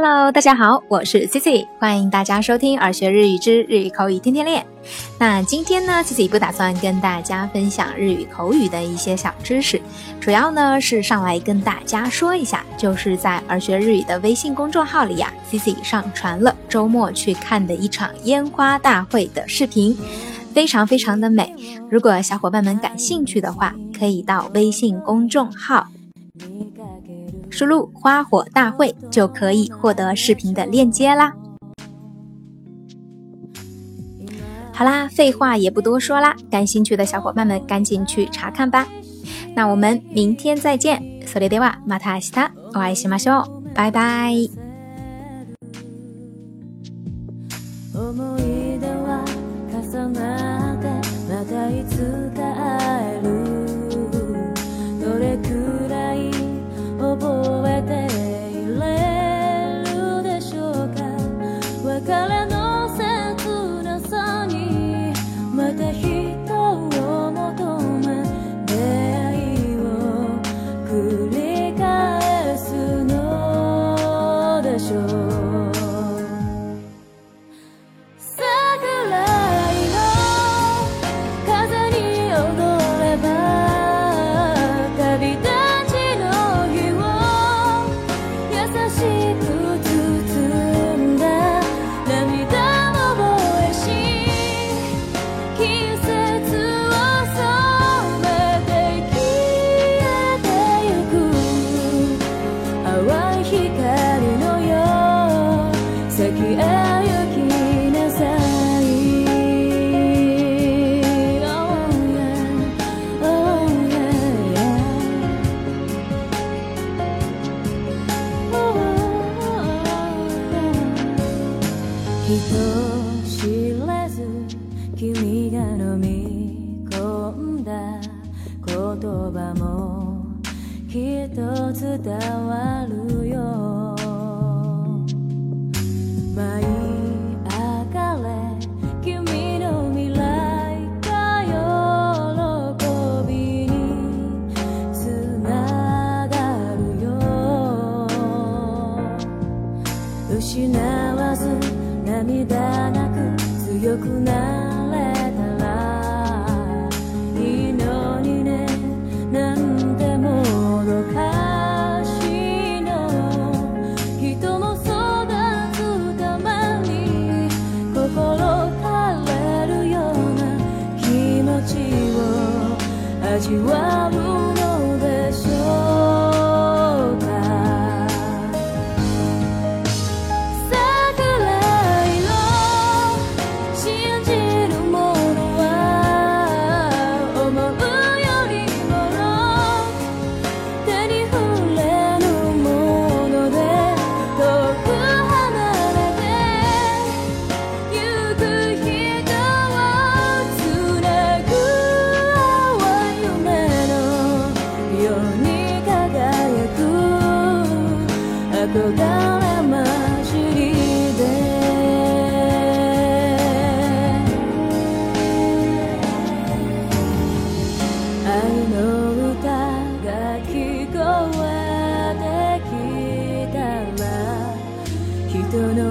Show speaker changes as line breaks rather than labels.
Hello，大家好，我是 Cici，欢迎大家收听耳学日语之日语口语天天练。那今天呢，Cici 不打算跟大家分享日语口语的一些小知识，主要呢是上来跟大家说一下，就是在耳学日语的微信公众号里呀，Cici 上传了周末去看的一场烟花大会的视频，非常非常的美。如果小伙伴们感兴趣的话，可以到微信公众号。输入“花火大会”就可以获得视频的链接啦。好啦，废话也不多说啦，感兴趣的小伙伴们赶紧去查看吧。那我们明天再见，それではまた明日お会いしましょう。拜拜。 color 人知れず君が飲み込んだ言葉もきっと伝わるよ。舞い上がれ君の未来が喜びにつながるよ。失わず涙なく強くなれたらいいの。にねなんてもどかしいの。人も育つために心枯れるような気持ちを味わう don't know